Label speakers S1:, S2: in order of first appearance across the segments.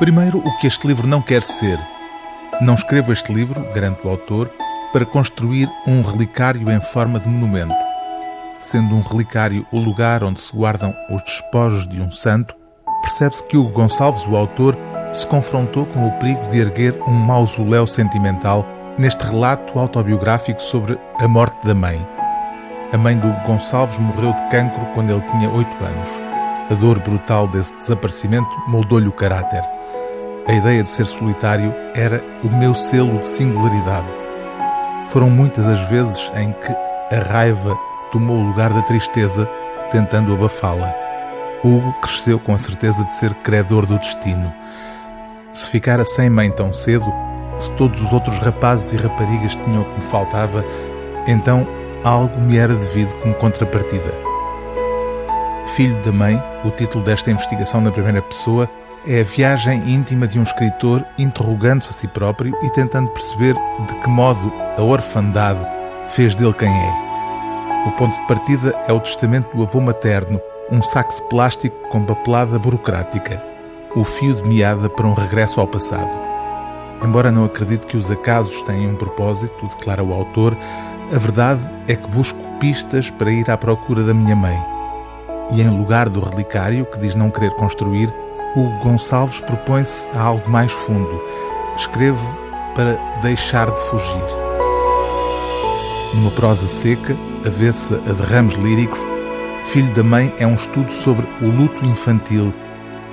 S1: Primeiro, o que este livro não quer ser. Não escrevo este livro, garante o autor, para construir um relicário em forma de monumento. Sendo um relicário o lugar onde se guardam os despojos de um santo, percebe-se que Hugo Gonçalves, o autor, se confrontou com o perigo de erguer um mausoléu sentimental neste relato autobiográfico sobre a morte da mãe. A mãe do Hugo Gonçalves morreu de cancro quando ele tinha oito anos. A dor brutal desse desaparecimento moldou-lhe o caráter. A ideia de ser solitário era o meu selo de singularidade. Foram muitas as vezes em que a raiva tomou o lugar da tristeza, tentando abafá-la. Hugo cresceu com a certeza de ser credor do destino. Se ficara sem mãe tão cedo, se todos os outros rapazes e raparigas tinham o que me faltava, então algo me era devido como contrapartida. Filho da mãe, o título desta investigação na primeira pessoa é a viagem íntima de um escritor interrogando-se a si próprio e tentando perceber de que modo a orfandade fez dele quem é. O ponto de partida é o testamento do avô materno, um saco de plástico com papelada burocrática, o fio de meada para um regresso ao passado. Embora não acredite que os acasos tenham um propósito, declara o autor, a verdade é que busco pistas para ir à procura da minha mãe. E em lugar do relicário, que diz não querer construir, Hugo Gonçalves propõe-se a algo mais fundo. Escrevo para deixar de fugir. Numa prosa seca, avessa a derrames líricos, Filho da Mãe é um estudo sobre o luto infantil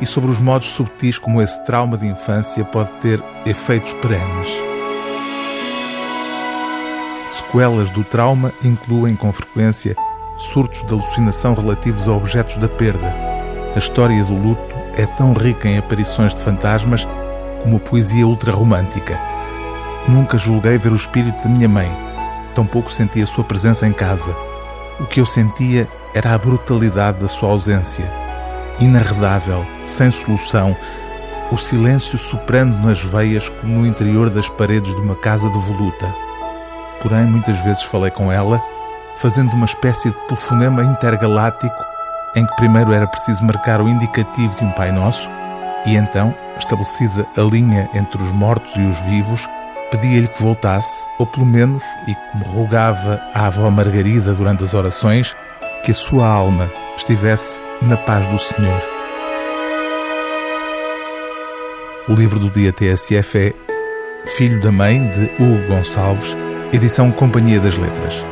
S1: e sobre os modos subtis como esse trauma de infância pode ter efeitos perenes. Sequelas do trauma incluem, com frequência, surtos de alucinação relativos a objetos da perda. A história do luto é tão rica em aparições de fantasmas como a poesia ultrarromântica. Nunca julguei ver o espírito da minha mãe, tampouco senti a sua presença em casa. O que eu sentia era a brutalidade da sua ausência. Inarredável, sem solução, o silêncio soprando nas veias como no interior das paredes de uma casa devoluta. Porém, muitas vezes falei com ela, fazendo uma espécie de telefonema intergaláctico em que primeiro era preciso marcar o indicativo de um Pai Nosso e então, estabelecida a linha entre os mortos e os vivos, pedia-lhe que voltasse, ou pelo menos, e como rogava à avó Margarida durante as orações, que a sua alma estivesse na paz do Senhor. O livro do dia TSF é Filho da Mãe, de Hugo Gonçalves, edição Companhia das Letras.